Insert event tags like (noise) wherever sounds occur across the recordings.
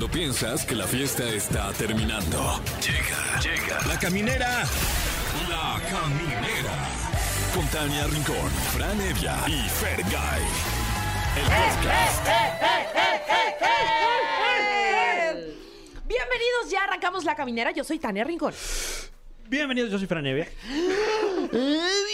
Cuando piensas que la fiesta está terminando. Llega, llega. La caminera. La caminera. Con Tania Rincón, Fran Evia y Fergay. El podcast. Bienvenidos, ya arrancamos la caminera. Yo soy Tania Rincón. Bienvenidos, yo soy Franevia. (laughs)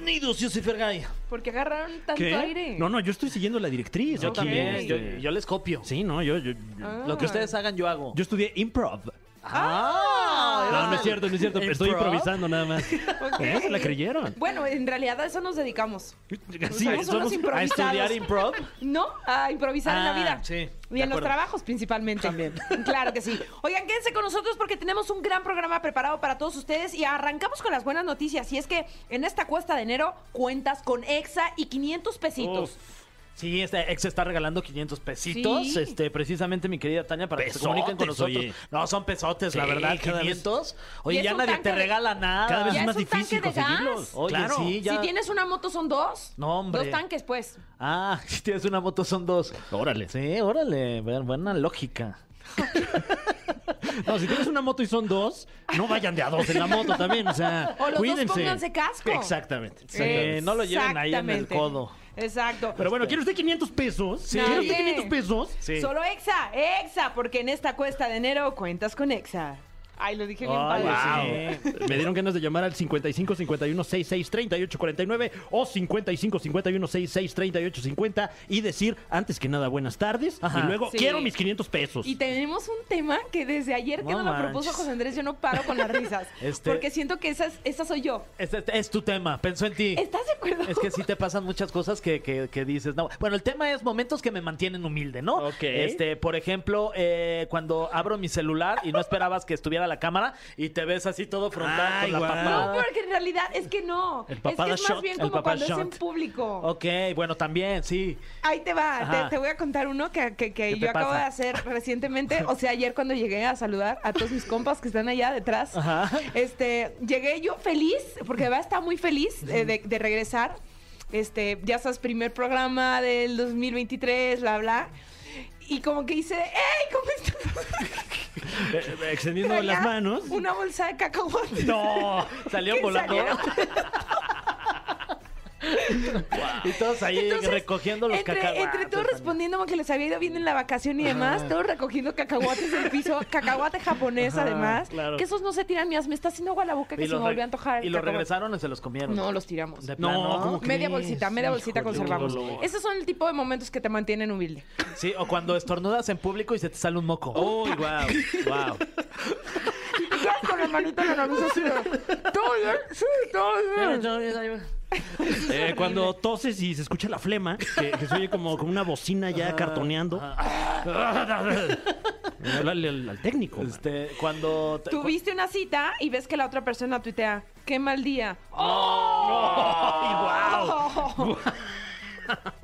Bienvenidos, yo soy Fergay. Porque agarraron tanto aire. No, no, yo estoy siguiendo la directriz. Yo aquí, también, yo, este, yo les copio. Sí, no, yo, yo, Ah. Lo que ustedes hagan, yo hago. yo estudié improv. ¡Ah! No, no es cierto, no es cierto. Estoy ¿Improv? improvisando nada más. (laughs) ¿Eh? ¿Se la creyeron? Bueno, en realidad a eso nos dedicamos. (laughs) Sí, somos unos somos- ¿A estudiar improv? (laughs) No, a improvisar en la Ah, vida. sí, Y en los trabajos principalmente. También. Claro que sí. Oigan, quédense con nosotros porque tenemos un gran programa preparado para todos ustedes y arrancamos con las buenas noticias. Y es que en esta cuesta de enero cuentas con Exa y 500 pesitos. Uf. Sí, este ex está regalando 500 pesitos. Sí. Este, precisamente, mi querida Tania, para que se comuniquen con nosotros. oye. No, son pesotes, la verdad, cada vez- 500. Y Oye, ya nadie te de- regala nada. Cada vez Ya es más difícil conseguirlos. gas. Oye, claro. sí, ya. Si tienes una moto son dos. No, hombre. Dos tanques, pues. Ah, (laughs) si tienes una moto son dos. Órale. Sí, órale, bu- buena lógica. (laughs) No, si tienes una moto y son dos, no vayan de a dos en la moto también. O sea, (laughs) O los dos cuídense. pónganse casco. Exactamente. Sí, no lo lleven ahí en el Exactamente. codo. Exacto. Pero bueno, ¿quiere usted 500 pesos? Sí. ¿Quiere usted Nadie. 500 pesos? Sí. Solo Exa, Exa, porque en esta cuesta de enero cuentas con Exa. Ay, lo dije bien Ay, padre. sí. Me dieron ganas de llamar al 55 51 66 38 49 o 55 51 66 38 50 y decir antes que nada buenas tardes Ajá. y luego Sí. quiero mis 500 pesos. Y tenemos un tema que desde ayer que No lo propuso. José Andrés, yo no paro con las risas. (laughs) Este- Porque siento que esa, es- esa soy yo. Este, este es tu tema, pensó en ti. ¿Estás de acuerdo? Es que sí te pasan muchas cosas que, que- que dices, no. Bueno, el tema es momentos que me mantienen humilde, ¿no? Ok. Este, por ejemplo, eh, cuando abro mi celular y no esperabas que estuviera la cámara y te ves así todo frontal Ay, con la guau. papada. No, porque en realidad es que no. El es que es más shot, bien el como papá cuando es en público. Ok, bueno, también, sí. Ahí te va, te, te voy a contar uno que, que- que ¿Qué yo acabo pasa? de hacer recientemente. O sea, ayer cuando llegué a saludar a todos mis compas que están allá detrás, Ajá. este, llegué yo feliz, porque va está muy feliz eh, de, de regresar. Este, ya sabes, primer programa del 2023, bla, bla. Y como que hice, ¡Ey! ¿Cómo estás? (laughs) Eh, eh, extendiendo Traía las manos. Una bolsa de cacahuates. No, salió (laughs) volando. (laughs) Y todos ahí Entonces, recogiendo los entre, cacahuates. Entre todos respondiendo que les había ido bien en la vacación y demás, todos recogiendo cacahuates del piso, (laughs) cacahuate japonés Ajá, además, claro. que esos no se tiran mías, me está haciendo agua la boca que Y se los me volvió a antojar. el Y los regresaron y se los comieron. No, los tiramos. De No, plano. ¿cómo Media crees? bolsita, media bolsita Híjole, conservamos. Esos son el tipo de momentos que te mantienen humilde. Sí, o cuando estornudas en público y se te sale un moco. Uy, wow, wow. Quedas con la manita en la nariz así ¿Todo bien? Sí, todo bien. Eh, cuando toses y se escucha la flema, que, que se oye como, como una bocina ya cartoneando. Háblale (laughs) al, al técnico. man. Este, cuando... te- Tuviste una cita y ves que la otra persona tuitea, qué mal día. (laughs) ¡Ay, (laughs)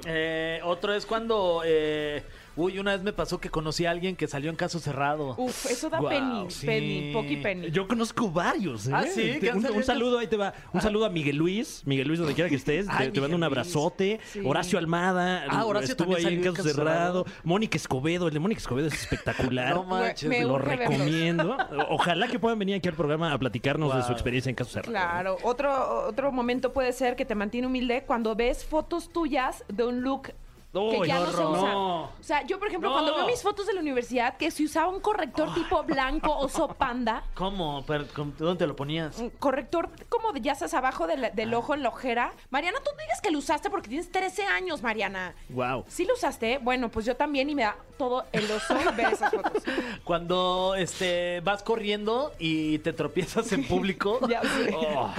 Eh, otro es cuando... eh, uy, una vez me pasó que conocí a alguien que salió en caso cerrado. Uf, eso da Guau, penny, sí. penny, poqui penny. Yo conozco varios, ¿eh? Ah, ¿sí? Te- ¿Que han Un, saludo, ahí te va. Un saludo a Miguel Luis. Miguel Luis, donde quiera que estés. Ay, te, te mando un abrazote. Sí. Horacio Almada. Ah, Horacio estuvo ahí en salió caso en Caso cerrado. Cerrado. Mónica Escobedo. El de Mónica Escobedo es espectacular. No manches. Me Lo urge verlos. recomiendo. Ojalá que puedan venir aquí al programa a platicarnos de su Wow. experiencia en caso cerrado. Claro, otro, otro momento puede ser que te mantiene humilde cuando ves fotos tuyas de un look que Uy, ya no, se usa. no. O sea, yo, por ejemplo, No. cuando veo mis fotos de la universidad, que se usaba un corrector tipo blanco oso panda, (laughs) ¿Cómo? Pero, ¿cómo- ¿Dónde te lo ponías? un corrector como de ya sabes abajo del, del Ah. ojo en la ojera. Mariana, tú no digas que lo usaste porque tienes 13 años, Mariana. Wow. ¿Sí lo usaste? Bueno, pues yo también y me da todo el oso (laughs) ver esas fotos. Cuando este vas corriendo y te tropiezas en público. (laughs) Ya sé. Oh,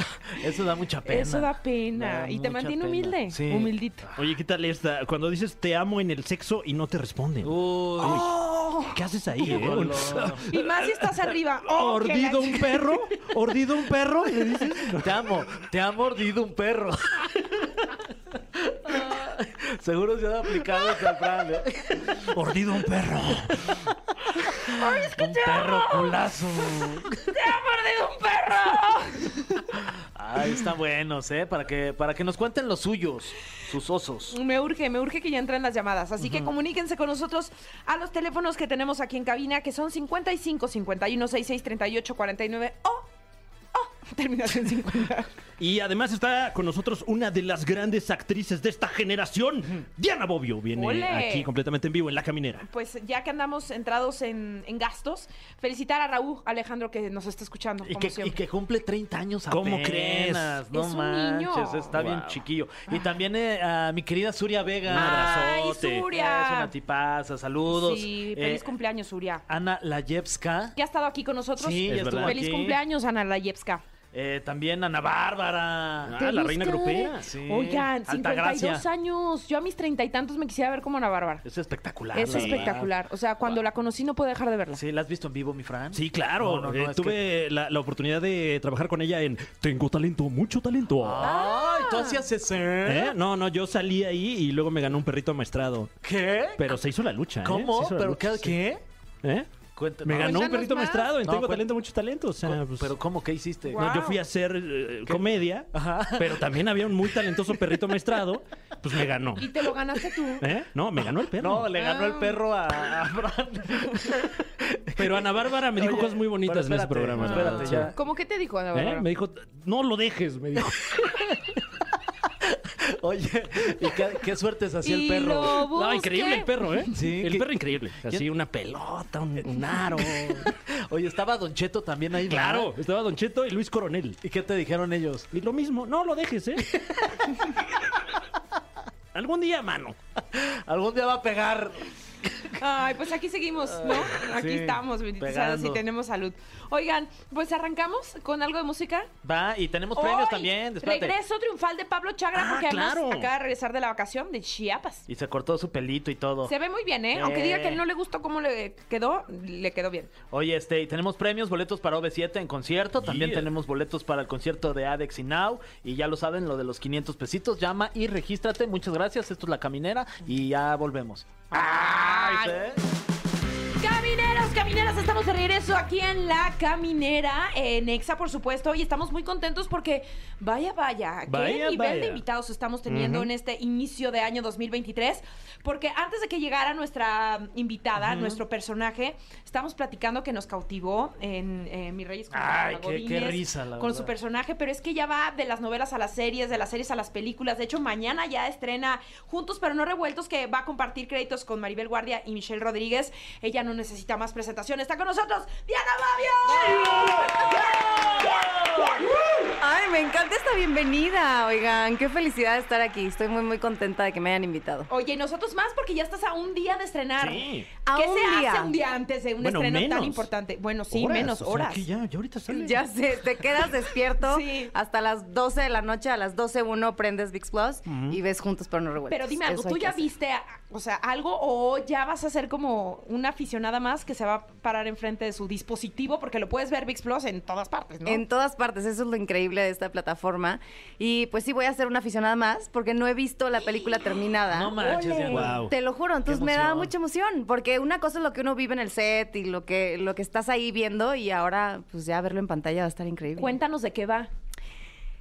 eso da mucha pena. Eso da pena. Da y te mucha mantiene pena. humilde. Sí. Humildito. Oye, ¿qué tal esta? Cuando dices te amo en el sexo y no te responden. Uy, Oh. ¿Qué haces ahí? qué eh? Y más si estás arriba. Oh, ¿Ordido un perro? ¿Ordido un perro? Le dices. Te amo, te ha mordido un perro. (laughs) Seguro se ha aplicado esa Fran. ¿eh? Ordido un perro. un perro culazo. ¡Te ha mordido un perro! Ay, están buenos, ¿eh? Para que, para que nos cuenten los suyos, sus osos. Me urge, me urge que ya entren las llamadas. Así que comuníquense con nosotros a los teléfonos que tenemos aquí en cabina, que son 55 51 66 38 49 o. (laughs) terminación 50. Y además está con nosotros una de las grandes actrices de esta generación, Diana Bobbio. Viene ¡Ole! aquí completamente en vivo en La Caminera. Pues ya que andamos entrados en, en gastos, felicitar a Raúl Alejandro que nos está escuchando. Y como que, y que cumple 30 años ¿Cómo crees? No Es un manches, niño. está bien chiquillo. Y también eh, a mi querida Suria Vega. Un ¡Ay, abrazote. Suria! Es una tipaza, saludos. Sí, Eh, feliz cumpleaños, Suria. Ana Layevska. ¿Ya ha estado aquí con nosotros? Sí, Es. Feliz aquí. cumpleaños, Ana Layevska. Eh, también Ana Bárbara. Ah, la reina grupera. Sí. Oigan, Altagracia. 52 años. Yo a mis treinta y tantos me quisiera ver como Ana Bárbara. Es espectacular. Es la espectacular. O sea, cuando la conocí no puedo dejar de verla. Sí, ¿la has visto en vivo, mi Fran? Sí, claro. No, no, no, Eh, tuve la, la oportunidad de trabajar con ella en Tengo talento, mucho talento. Ay, tú hacías ese. ¿Eh? No, no, yo salí ahí y luego me ganó un perrito maestrado. ¿Qué? Pero se hizo la lucha. ¿eh? ¿Cómo? hizo la ¿Pero lucha, qué? sí. ¿Qué? ¿Eh? Me ganó un Cuéntanos perrito más. maestrado en No, Tengo talento, mucho talento. O sea, pues, Pero ¿cómo? ¿Qué hiciste? No, yo fui a hacer eh, comedia, Ajá. pero también había un muy talentoso perrito maestrado, pues me ganó. Y te lo ganaste tú. ¿Eh? No, me ganó el perro. No, le ganó el Ah. perro a, a Fran. (laughs) Pero Ana Bárbara me dijo Oye, cosas muy bonitas pero en ese espérate, programa. la espérate, verdad, ya. sí. ¿Cómo que te dijo Ana ¿Eh? Bárbara? Me dijo, no lo dejes, me dijo. (laughs) Oye, ¿y qué, qué suertes hacía el perro? lo No, increíble el perro, ¿eh? Sí, El ¿qué- perro increíble. Así ¿Quién? una pelota, un, un aro. (laughs) Oye, estaba Don Cheto también ahí. ¿verdad? claro, estaba Don Cheto y Luis Coronel. ¿Y qué te dijeron ellos? Y lo mismo, no lo dejes, ¿eh? (laughs) Algún día, mano. Algún día va a pegar. Ay, pues aquí seguimos, ¿no? Aquí sí, estamos, pegando. y tenemos salud. Oigan, pues arrancamos con algo de música. Va, y tenemos premios Hoy, también. Regreso triunfal de Pablo Chagra, Ah, porque además claro. acaba de regresar de la vacación de Chiapas. Y se cortó su pelito y todo. Se ve muy bien, ¿eh? Aunque diga que no le gustó cómo le quedó, le quedó bien. Oye, este, y tenemos premios, boletos para OV7 en concierto. También tenemos boletos para el concierto de Adex y Now. Y ya lo saben, lo de los 500 pesitos. Llama y regístrate. Muchas gracias. Esto es La Caminera y ya volvemos. Ay. ¿sí? Camineros, camineras, estamos de regreso aquí en La Caminera, en Exa, por supuesto, y estamos muy contentos porque, vaya, vaya, qué Vaya, nivel vaya. de invitados estamos teniendo en este inicio de año 2023, porque antes de que llegara nuestra invitada, nuestro personaje, estamos platicando que nos cautivó en, eh, Mi Reyes con Ay, qué- risa, la con verdad. su personaje, pero es que ya va de las novelas a las series, de las series a las películas, de hecho, mañana ya estrena Juntos pero no revueltos, que va a compartir créditos con Maribel Guardia y Michelle Rodríguez, ella no necesita más presentación, está con nosotros, Diana Babio. Ay, me encanta esta bienvenida, oigan, qué felicidad estar aquí. Estoy muy, muy contenta de que me hayan invitado. Oye, y nosotros más porque ya estás a un día de estrenar. Sí. A ¿Qué un se día. hace un día antes de un Bueno, estreno tan menos. importante? Bueno, sí, Horas, menos o sea, horas. que ya, ya ahorita sale. Ya sé, te quedas despierto (laughs) Sí. hasta las 12 de la noche, a las 12.01 prendes VIX Plus y ves juntos pero no revueltos. Pero dime algo, Eso ¿tú que ya hacer. viste, a- o sea, algo o ya vas a ser como una aficionada más que se va a parar enfrente de su dispositivo? Porque lo puedes ver VIX Plus en todas partes, ¿no? En todas partes, eso es lo increíble de esta plataforma. Y pues sí, voy a ser una aficionada más porque no he visto la película terminada. No manches. Wow. Te lo juro, entonces me da mucha emoción, porque una cosa es lo que uno vive en el set y lo que, lo que estás ahí viendo y ahora pues ya verlo en pantalla va a estar increíble. Cuéntanos de qué va.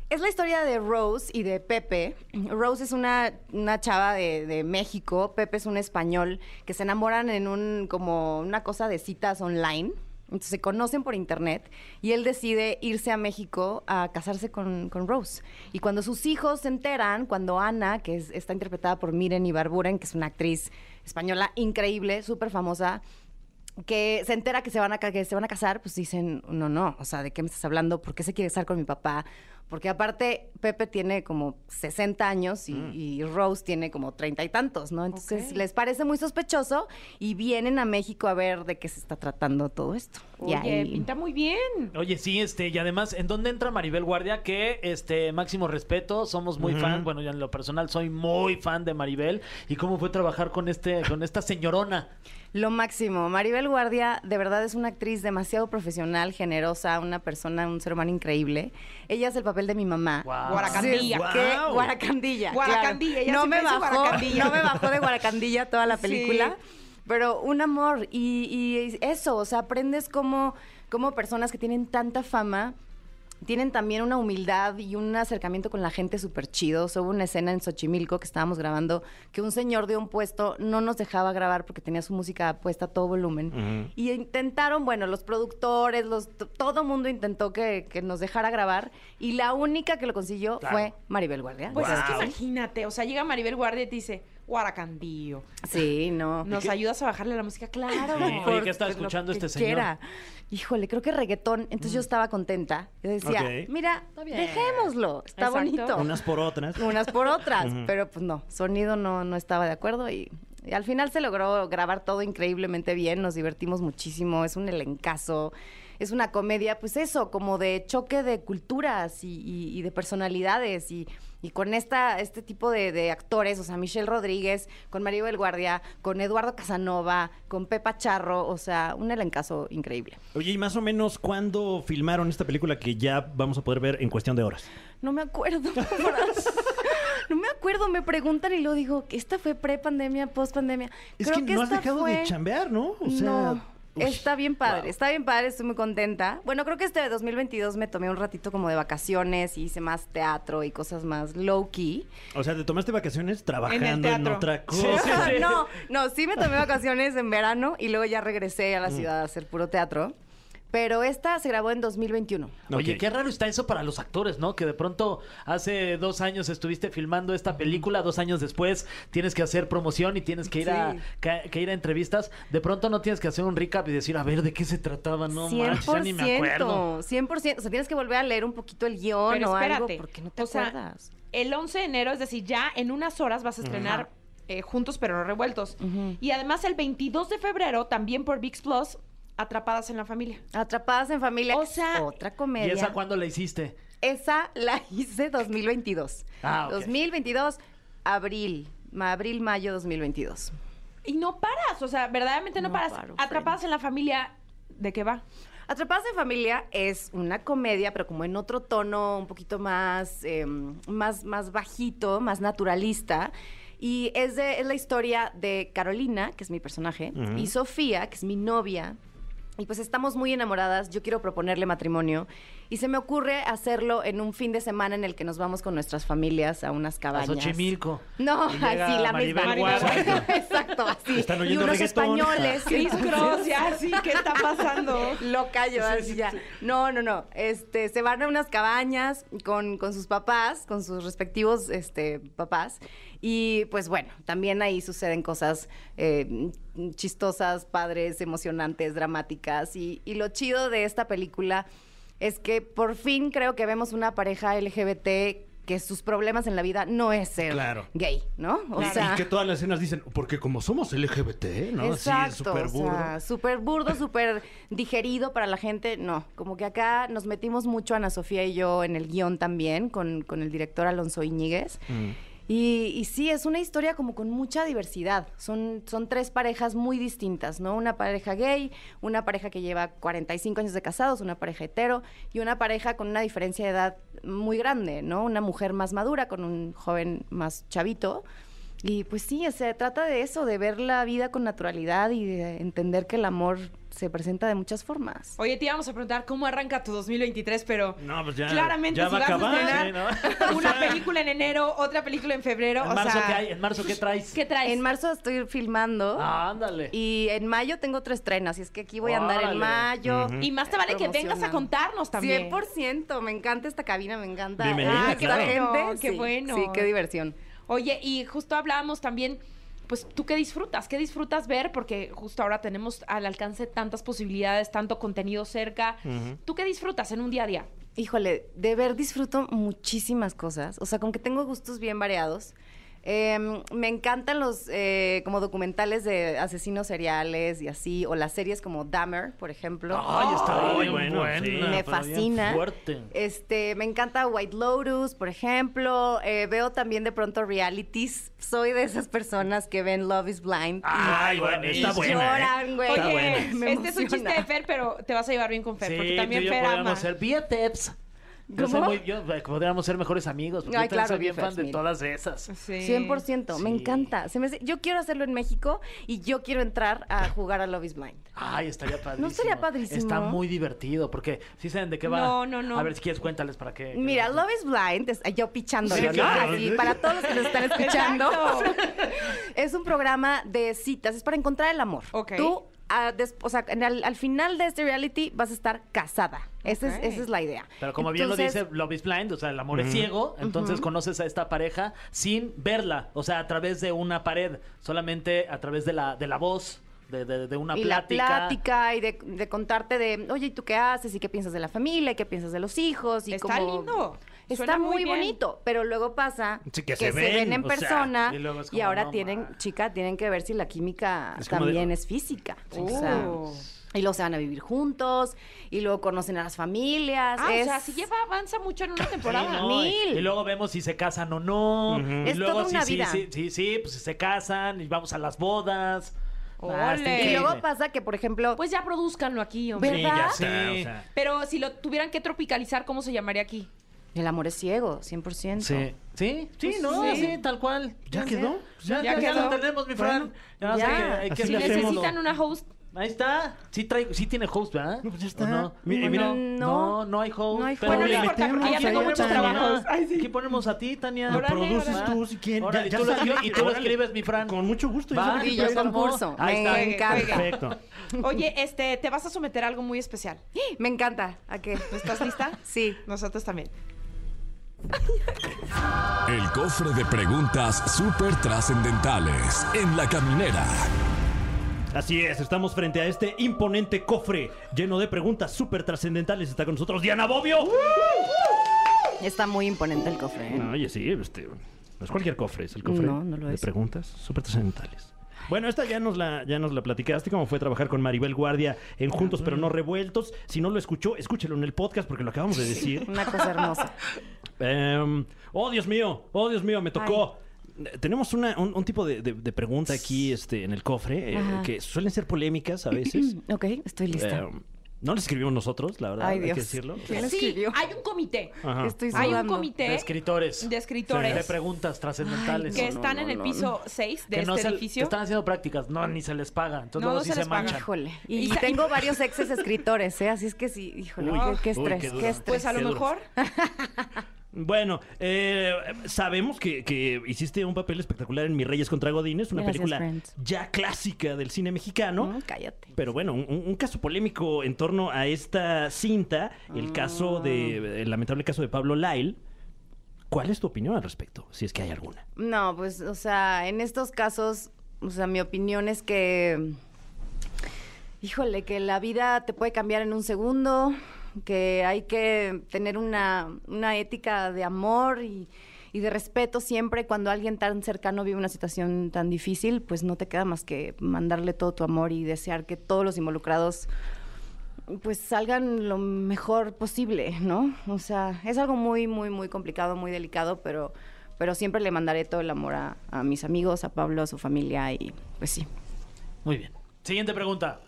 Es la historia de Rose y de Pepe. Rose es una, una chava de, de México, Pepe es un español que se enamoran en un como una cosa de citas online. Entonces se conocen por internet y él decide irse a México a casarse con, con Rose. Y cuando sus hijos se enteran, cuando Ana, que es- está interpretada por Miren Ibarburen, que es una actriz española increíble, súper famosa, que se entera que se van a que se van a casar, pues dicen, no, no, o sea, ¿de qué me estás hablando? ¿Por qué se quiere casar con mi papá? Porque aparte Pepe tiene como 60 años y, y Rose tiene como treinta y tantos, ¿no? Entonces les parece muy sospechoso y vienen a México a ver de qué se está tratando todo esto. Y Oye, ahí- pinta muy bien. Oye, sí, este, y además, ¿en dónde entra Maribel Guardia? Que, este, máximo respeto, somos muy fan, bueno, yo en lo personal soy muy fan de Maribel. ¿Y cómo fue trabajar con este, con esta señorona? Lo máximo. Maribel Guardia, de verdad, es una actriz demasiado profesional, generosa, una persona, un ser humano increíble. Ella es el papel de mi mamá. Guau. Guaracandilla. Sí. ¿qué? Guaracandilla. Guaracandilla, No me bajó, Guaracandilla. no me bajó de Guaracandilla toda la Sí. película. Pero un amor. Y, y eso, o sea, aprendes cómo, cómo personas que tienen tanta fama tienen también una humildad y un acercamiento con la gente súper chido. Hubo una escena en Xochimilco que estábamos grabando que un señor de un puesto no nos dejaba grabar porque tenía su música puesta a todo volumen. Y intentaron, bueno, los productores, los, todo mundo intentó que, que nos dejara grabar y la única que lo consiguió fue Maribel Guardia. Pues es que imagínate, o sea, llega Maribel Guardia y te dice, Guaracandío, Sí, no. ¿nos ayudas a bajarle la música? Claro. Oye, por- ¿qué está lo escuchando este señor? quiera. Híjole, creo que reggaetón. Entonces yo estaba contenta. Yo decía, mira, dejémoslo. Está Exacto. bonito. Unas por otras. Unas por otras. Pero pues no, sonido no, no estaba de acuerdo y, y al final se logró grabar todo increíblemente bien. Nos divertimos muchísimo. Es un elencazo. Es una comedia, pues eso, como de choque de culturas y, y- y de personalidades. Y, y con esta, este tipo de, de actores, o sea, Michelle Rodríguez, con Maribel Guardia, con Eduardo Casanova, con Pepa Charro, o sea, un elencazo increíble. Oye, ¿y más o menos cuándo filmaron esta película que ya vamos a poder ver en cuestión de horas? No me acuerdo. (laughs) No me acuerdo, me preguntan y lo digo, ¿esta fue pre-pandemia, post-pandemia? Es Creo que, no has dejado fue- de chambear, ¿no? O sea, no. Uy, Está bien padre, wow. está bien padre, estoy muy contenta. Bueno, creo que este 2022 me tomé un ratito como de vacaciones y hice más teatro y cosas más low key. O sea, te tomaste vacaciones trabajando en, teatro. otra cosa. Sí, (laughs) sí. no, no, sí me tomé vacaciones en verano y luego ya regresé a Mm. la ciudad a hacer puro teatro. Pero esta se grabó en 2021. Oye, qué raro está eso para los actores, ¿no? Que de pronto hace dos años estuviste filmando esta película, dos años después tienes que hacer promoción y tienes que ir, a, que, que ir a entrevistas. De pronto no tienes que hacer un recap y decir, a ver, ¿de qué se trataba? No manches, ya ni me acuerdo. 100%. O sea, tienes que volver a leer un poquito el guion Pero o algo espérate, porque no te o sea, acuerdas. El 11 de enero, es decir, ya en unas horas vas a estrenar eh, Juntos pero no revueltos. Y además el 22 de febrero, también por VIX Plus, Atrapadas en la Familia. Atrapadas en familia. O sea, otra ¿Y comedia. esa cuándo la hiciste? Esa la (laughs) hice 2022. Ah, ok. 2022, abril. Abril, mayo 2022. Y no paras, o sea, verdaderamente no, No paras. paro, Atrapadas en la Familia, ¿de qué va? Atrapadas en familia es una comedia, pero como en otro tono un poquito más, eh, más, más bajito, más naturalista. Y es, de, es la historia de Carolina, que es mi personaje, y Sofía, que es mi novia. Y pues estamos muy enamoradas, yo quiero proponerle matrimonio. Y se me ocurre hacerlo en un fin de semana en el que nos vamos con nuestras familias a unas A cabañas. Xochimilco. No, Y así, la Maribel (laughs) misma. Exacto, así. Están y oyendo unos reggaetón. españoles. Chris Cross, ya, sí, ¿qué está pasando? (laughs) Loca yo así ya. No, no, no. Este, se van a unas cabañas con, con sus papás, con sus respectivos este, papás. Y pues bueno, también ahí suceden cosas eh, chistosas, padres, emocionantes, dramáticas. Y, y lo chido de esta película es que por fin creo que vemos una pareja LGBT que sus problemas en la vida no es ser Claro. gay, ¿no? O Y- sea, y que todas las escenas dicen, porque como somos LGBT, ¿no? Exacto, súper o burdo. sea, súper burdo, súper digerido para la gente. No, como que acá nos metimos mucho, Ana Sofía y yo, en el guion también, con, con el director Alonso Iñiguez. Mm. Y, sí, es una historia como con mucha diversidad. Son, son tres parejas muy distintas, ¿no? Una pareja gay, una pareja que lleva 45 años de casados, una pareja hetero y una pareja con una diferencia de edad muy grande, ¿no? Una mujer más madura con un joven más chavito. Y pues sí, se trata de eso, de ver la vida con naturalidad y de entender que el amor se presenta de muchas formas. Oye, te íbamos a preguntar cómo arranca tu 2023, pero No, pues ya, claramente ya si va a vas acabar. a Sí, estrenar (laughs) una (laughs) película en enero, otra película en febrero, ¿En o marzo sea, qué hay? ¿En marzo qué traes? ¿qué traes? En marzo estoy filmando Ah, ándale. y en mayo tengo tres estrenas, y es que aquí voy a andar en mayo. Y más te vale que vengas a contarnos también. 100%, me encanta esta cabina, me encanta. Bienvenida, esta claro. gente. Qué Sí, bueno. Sí, qué diversión. Oye, y justo hablábamos también, pues tú qué disfrutas, qué disfrutas ver, porque justo ahora tenemos al alcance tantas posibilidades, tanto contenido cerca. ¿Tú qué disfrutas en un día a día? Híjole, de ver disfruto muchísimas cosas. O sea, con que tengo gustos bien variados. Eh, me encantan los eh, como documentales de asesinos seriales y así, o las series como Dahmer, por ejemplo. Ay, está bien bueno, sí. me fascina. fuerte. Este, me encanta White Lotus, por ejemplo. Eh, veo también de pronto realities. Soy de esas personas que ven Love is Blind. y- Ay, bueno, está y buena, ¿eh? lloran, güey. Está Oye, buena. (laughs) Me este es un chiste de Fer, pero te vas a llevar bien con Fer, porque también tú y yo Fer ama. ser BFFs. Yo soy muy, yo, eh, podríamos ser mejores amigos. Porque Ay, yo también claro, soy bien fan de mira. todas esas. Sí. 100%, me Sí. encanta. Se me hace- yo quiero hacerlo en México y yo quiero entrar a jugar a Love is Blind. Ay, estaría (gasps) padrísimo. estaría padrísimo? Está muy divertido, porque sí saben de qué va. No, no, no. A ver si quieres cuéntales para qué. Mira, Love is Blind, es- yo pichándolo, Sí, ¿no? claro. Así, para todos los que nos están (laughs) escuchando. (laughs) Es un programa de citas, es para encontrar el amor. Ok. Tú, ah, des- o sea, en el- al final de este reality vas a estar casada. Esa, es, esa es la idea. Pero como bien lo dice Love is Blind, o sea, el amor es ciego, entonces conoces a esta pareja sin verla, o sea, a través de una pared, solamente a través de la, de la voz, de, de- de una y plática. la plática y de, de contarte de, oye, ¿y tú qué haces? ¿Y qué piensas de la familia? ¿Y qué piensas de los hijos? Y Está como- lindo. Está Suena muy bonito, pero luego pasa Sí, que, que se, se ven, en sea, persona y luego es y como, ahora no, tienen, ma. chica, tienen que ver si la química Es como de- también es física. O sea, Oh. y luego se van a vivir juntos y luego conocen a las familias. Ah, es- o sea, si lleva, avanza mucho en una Sí, temporada. Mil. Y, luego vemos si se casan o no. Y Es luego toda una sí, vida. sí, sí, sí, pues se casan y vamos a las bodas. Ah. Y luego pasa que, por ejemplo, Pues ya produzcanlo aquí, hombre. Sí, ya ¿Verdad? está, Sí. o sea. Pero si lo tuvieran que tropicalizar, ¿cómo se llamaría aquí? El amor es ciego, 100%. Sí, sí, sí, Pues no, sí. sí, tal cual. ¿Ya quedó? Ya, Ya ya, ya quedó. lo tenemos, mi Fran. Bueno, Nada más ya. que- hay que Si necesitan una host, Ahí está. Sí, trae, sí tiene host, ¿verdad? No, pues ya ¿O está. no? Mi- ¿O mira. no, No. no hay host. No hay pero host. Bueno, no mira, importa, porque ya tengo muchos trabajos. Ay, sí. Aquí ponemos a ti, Tania. Lo produces tú si quieres. Ya tú lo y tú lo escribes, mi Fran. Con mucho gusto. ya Va. Y ya yo concurso. Ahí Me está. encanta. Perfecto. Oye, este, te vas a someter a algo muy especial. Me encanta. ¿A qué? ¿Estás lista? Sí. Nosotros también. El cofre de preguntas súper trascendentales en la caminera. Así es, estamos frente a este imponente cofre lleno de preguntas súper trascendentales. Está con nosotros Diana Bobbio. Está muy imponente el cofre. ¿eh? No, oye, sí, este, no es cualquier cofre, es el cofre No, no lo de es. preguntas súper trascendentales. Bueno, esta ya nos la ya nos la platicaste cómo fue trabajar con Maribel Guardia en Juntos pero no revueltos. Si no lo escuchó, escúchelo en el podcast porque lo acabamos de decir. Una cosa hermosa. Em, oh, Dios mío, oh, Dios mío, me tocó. Eh, Tenemos una- un, un tipo de, de- de pregunta aquí este, en el cofre eh, que suelen ser polémicas a veces. (clears throat) ok, estoy lista. Em, no las escribimos nosotros, la verdad, Ay, hay que Dios. decirlo. ¿Quién la Sí, escribió? hay un comité. Ajá. Estoy Hay un sudando. comité De escritores. de escritores De preguntas trascendentales. que no, están no, en el no, piso 6 de que este se- que edificio. están haciendo prácticas. No, ni se les paga. Entonces No, luego no sí se se, les paga. manchan. Híjole. Y Y sa- tengo (laughs) varios exes escritores, ¿eh? Así es que sí, híjole, Uy. qué, qué Uy, estrés, qué qué, duro. estrés. Pues a lo Qué duro. mejor. (laughs) Bueno, eh, sabemos que, que hiciste un papel espectacular en Mi Reyes contra Godines, una Gracias, película friends. ya clásica del cine mexicano. Mm, cállate. Pero bueno, un, un caso polémico en torno a esta cinta, el caso de, el lamentable caso de Pablo Lyle. ¿Cuál es tu opinión al respecto? Si es que hay alguna. No, pues, o sea, en estos casos, o sea, mi opinión es que, híjole, que la vida te puede cambiar en un segundo, que hay que tener una, una ética de amor y, de respeto siempre cuando alguien tan cercano vive una situación tan difícil, pues no te queda más que mandarle todo tu amor y desear que todos los involucrados pues salgan lo mejor posible, ¿no? O sea, es algo muy, muy, muy complicado, muy delicado, pero, pero siempre le mandaré todo el amor a, a mis amigos, a Pablo, a su familia y pues sí. Muy bien. Siguiente pregunta.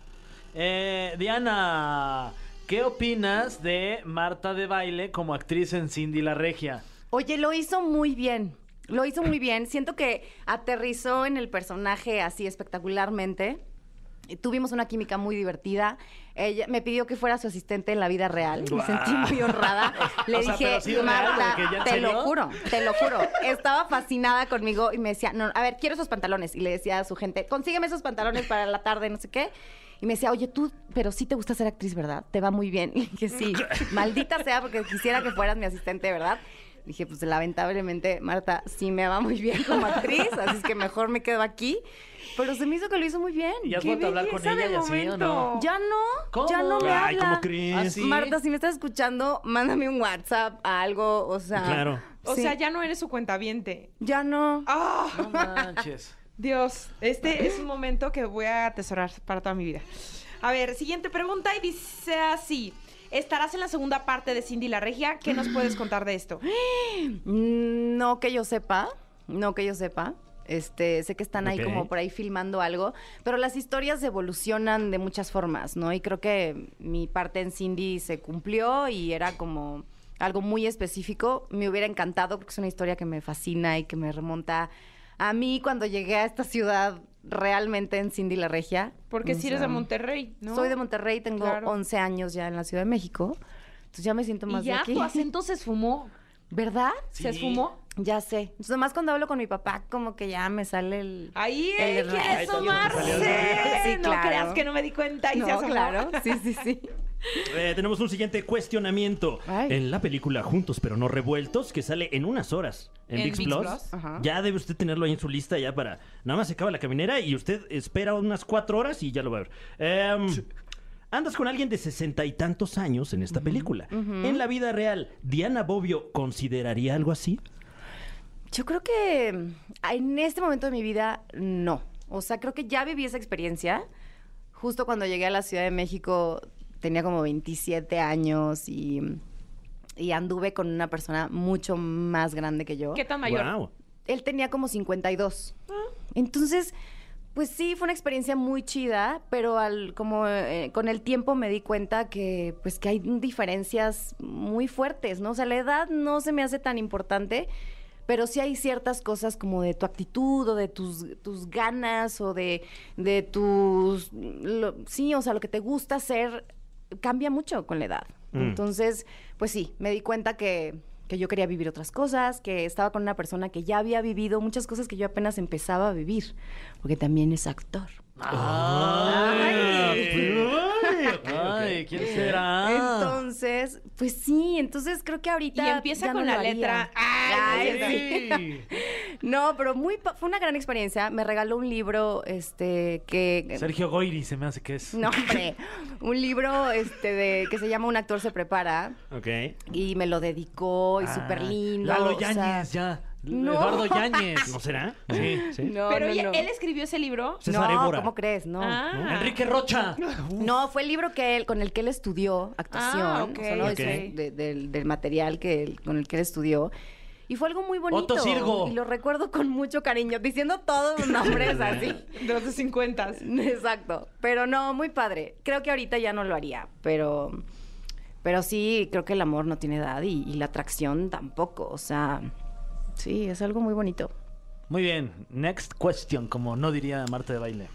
Eh, Diana, ¿qué opinas de Marta de Baile como actriz en Cindy la Regia? Oye, lo hizo muy bien. Lo hizo muy bien. Siento que aterrizó en el personaje así espectacularmente. Tuvimos una química muy divertida. Ella me pidió que fuera su asistente en la vida real. Me sentí muy honrada. (laughs) Le O sea, dije, sí Marta, te serio". lo juro, te lo juro. (laughs) Estaba fascinada conmigo y me decía, no, a ver, quiero esos pantalones. Y le decía a su gente, consígueme esos pantalones para la tarde, no sé qué. Y me decía, oye, tú, pero sí te gusta ser actriz, ¿verdad? Te va muy bien. (laughs) Y dije, sí, (laughs) maldita sea, porque quisiera que fueras mi asistente, ¿verdad? Dije, pues lamentablemente, Marta, sí me va muy bien como actriz, así es que mejor me quedo aquí. Pero se me hizo que lo hizo muy bien. ¿Y has ¡Qué vuelto a hablar con ella y así o no? Ya no, ¿Cómo? ya no me Ay, habla. ¿cómo crees? ¿Ah, sí? Marta, si me estás escuchando, mándame un WhatsApp, algo, o sea. Claro. O sí. sea, ya no eres su cuentaviente. Ya no. ¡Ah! No manches. Dios, este es un momento que voy a atesorar para toda mi vida. A ver, siguiente pregunta y dice así. Estarás en la segunda parte de Cindy la Regia. ¿Qué nos puedes (gasps) contar de esto? Mm, No que yo sepa, no que yo sepa. Este, sé que están ahí como por ahí filmando algo, pero las historias evolucionan de muchas formas, ¿no? Y creo que mi parte en Cindy se cumplió y era como algo muy específico, me hubiera encantado porque es una historia que me fascina y que me remonta a mí cuando llegué a esta ciudad realmente en Cindy la Regia. Porque si eres de Monterrey, ¿no? Soy de Monterrey, tengo Claro. 11 años ya en la Ciudad de México. Entonces ya me siento más Y ya de aquí. tu acento se esfumó. ¿Verdad? ¿Se esfumó? Ya sé. Entonces, nomás cuando hablo con mi papá, como que ya me sale el... Ahí El él quiere ra- asomarse. Sí, no claro. creas que no me di cuenta y se No, asomó. claro. Sí, sí, sí. Eh, tenemos un siguiente cuestionamiento. Ay. En la película Juntos pero no revueltos, que sale en unas horas en, En VIX Plus, ya debe usted tenerlo ahí en su lista ya para... Nada más se acaba la caminera y usted espera unas cuatro horas y ya lo va a ver. Em, Andas con alguien de sesenta y tantos años en esta película. En la vida real, ¿Diana Bobbio consideraría algo así? Yo creo que mm, en este momento de mi vida, no. O sea, creo que ya viví esa experiencia. Justo cuando llegué a la Ciudad de México, tenía como 27 años y, y anduve con una persona mucho más grande que yo. ¿Qué tan mayor? Él tenía como 52. Entonces, pues sí, fue una experiencia muy chida, pero al, como eh, con el tiempo me di cuenta que pues que hay diferencias muy fuertes, ¿no? O sea, la edad no se me hace tan importante, pero sí hay ciertas cosas como de tu actitud o de tus, tus ganas o de, de tus... lo- sí, o sea, lo que te gusta hacer cambia mucho con la edad. Mm. Entonces, pues sí, me di cuenta que, que yo quería vivir otras cosas, que estaba con una persona que ya había vivido muchas cosas que yo apenas empezaba a vivir, porque también es actor. Ay, Ay, ¿quién será? Entonces, pues sí, entonces creo que ahorita... Y empieza ya con no la letra. Ay, Ay, sí. (laughs) No, pero muy pa- fue una gran experiencia. Me regaló un libro, este, que... Sergio Goyri se me hace que es. No, hombre, un libro este de que se llama Un actor se prepara Ok. y me lo dedicó y Ah, súper lindo. Lalo o sea, Yáñez, ya. No. Eduardo (laughs) Yáñez. ¿No será? Sí. ¿Sí? No, Pero no, ¿y no. él escribió ese libro. César no, Évora. ¿cómo crees? No. Ah. Enrique Rocha. No, fue el libro que él, con el que él estudió actuación, Ah, del, del material que él- con el que él estudió. Y fue algo muy bonito. Otto Sirgo. Y lo recuerdo con mucho cariño, diciendo todos los nombres (laughs) así. De los de 50. Exacto. Pero no, muy padre. Creo que ahorita ya no lo haría, pero, pero sí, creo que el amor no tiene edad y, y la atracción tampoco. O sea, sí, es algo muy bonito. Muy bien. Next question, como no diría Marta de baile.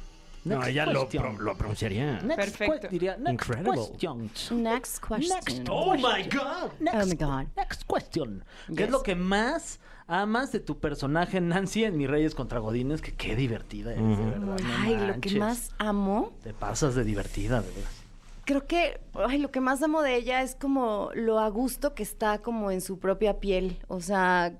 No, ella lo, pro- lo pronunciaría. Next Perfecto. que- diría, next Incredible. question. Next question. Next Oh my. God. Next, Oh my God. Next question. ¿Qué Yes. es lo que más amas de tu personaje Nancy en Mis Reyes contra Godines? Que qué divertida eres, de verdad. no Ay, lo que más amo Te pasas de divertida, de verdad. Creo que ay, lo que más amo de ella es como lo a gusto que está como en su propia piel. O sea,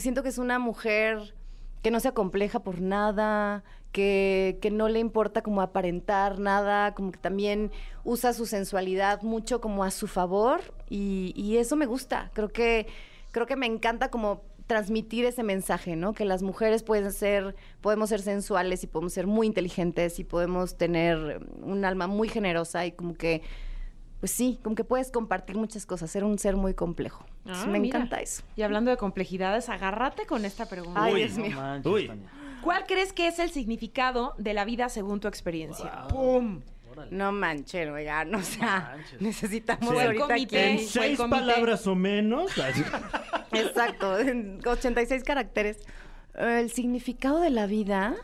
siento que es una mujer que no se acompleja por nada, que, que no le importa como aparentar nada, como que también usa su sensualidad mucho como a su favor y, y eso me gusta. Creo que, creo que me encanta como transmitir ese mensaje, ¿no? Que las mujeres pueden ser, podemos ser sensuales y podemos ser muy inteligentes y podemos tener un alma muy generosa y como que, pues sí, como que puedes compartir muchas cosas, ser un ser muy complejo. Ah, me mira. encanta eso. Y hablando de complejidades, agárrate con esta pregunta. Ay, Uy, Dios mío. manches, Uy. ¿Cuál crees que es el significado de la vida según tu experiencia? ¡Pum! No manchen, oigan, o sea, manches. necesitamos Sí. ahorita comité. En seis comité. palabras o menos. (laughs) Exacto, en 86 caracteres. El significado de la vida,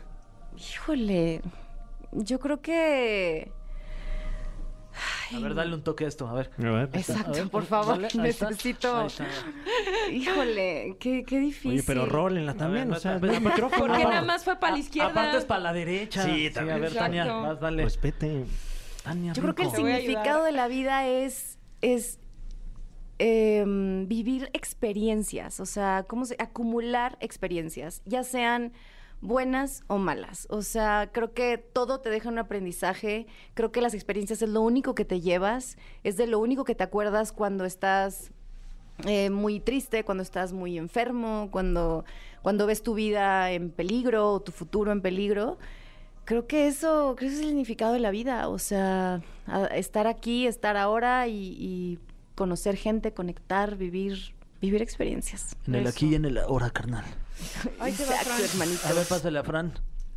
híjole, yo creo que... A ver, dale un toque a esto, a ver. A ver. Exacto, A ver, por favor, dale, necesito... Está. Híjole, qué, qué difícil. Oye, pero rólenla también, ver, o sea, el micrófono. Porque nada más fue para la A- izquierda. Aparte es para la derecha. Sí, también. a ver, Tania, vas, dale. Respete. Tania Yo creo que el significado de la vida es, es em, vivir experiencias, o sea, cómo se, acumular experiencias, ya sean buenas o malas. O sea, creo que todo te deja un aprendizaje, creo que las experiencias es lo único que te llevas, es de lo único que te acuerdas cuando estás eh, muy triste, cuando estás muy enfermo, cuando, cuando ves tu vida en peligro o tu futuro en peligro. Creo que eso, creo que es el significado de la vida. O sea, estar aquí, estar ahora y conocer gente, conectar, vivir, vivir experiencias. En el aquí y en el ahora, carnal. (laughs) Va, Exacto, Fran. hermanito. A ver, pásale a Fran.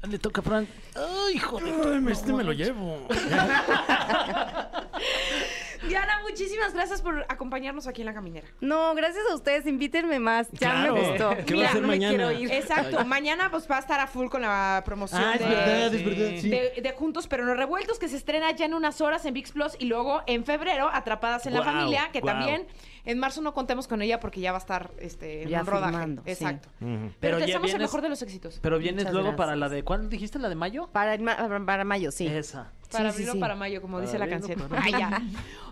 Le toca a Fran. Ay, Ay, este me lo llevo. (laughs) (laughs) Diana, muchísimas gracias por acompañarnos aquí en La Caminera. No, gracias a ustedes, invítenme más. Ya Claro. me gustó. ¿Qué va a hacer no me mañana? quiero ir. Exacto, mañana pues va a estar a full con la promoción Ah, es de, verdad, es sí. verdad. sí. de, de Juntos pero no revueltos que se estrena ya en unas horas en VIX Plus y luego en febrero Atrapadas en la familia que también en marzo no contemos con ella porque ya va a estar este, en Ya un rodaje. filmando, sí. Exacto. Ujú. Pero, Pero te ya deseamos el mejor de los éxitos. Pero vienes Muchas luego para la de. ¿Cuándo dijiste la de mayo? Para, el ma- para mayo, sí. Esa. Para Sí, sí, abril o sí. para mayo, como dice la o canción. para- Ay, ya.